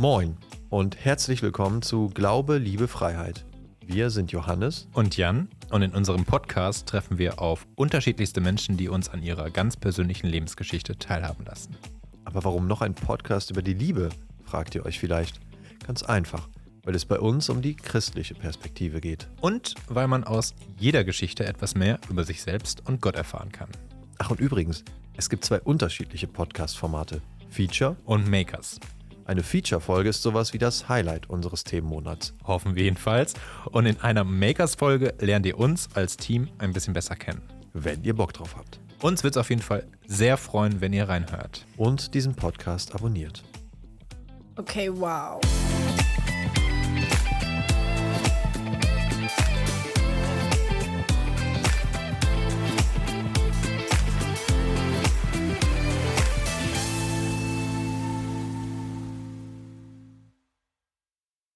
Moin und herzlich willkommen zu Glaube, Liebe, Freiheit. Wir sind Johannes und Jan und in unserem Podcast treffen wir auf unterschiedlichste Menschen, die uns an ihrer ganz persönlichen Lebensgeschichte teilhaben lassen. Aber warum noch ein Podcast über die Liebe, fragt ihr euch vielleicht. Ganz einfach, weil es bei uns um die christliche Perspektive geht. Und weil man aus jeder Geschichte etwas mehr über sich selbst und Gott erfahren kann. Ach und übrigens, es gibt zwei unterschiedliche Podcast-Formate. Feature und Makers. Eine Feature-Folge ist sowas wie das Highlight unseres Themenmonats. Hoffen wir jedenfalls. Und in einer Makers-Folge lernt ihr uns als Team ein bisschen besser kennen. Wenn ihr Bock drauf habt. Uns wird es auf jeden Fall sehr freuen, wenn ihr reinhört. Und diesen Podcast abonniert. Okay, wow.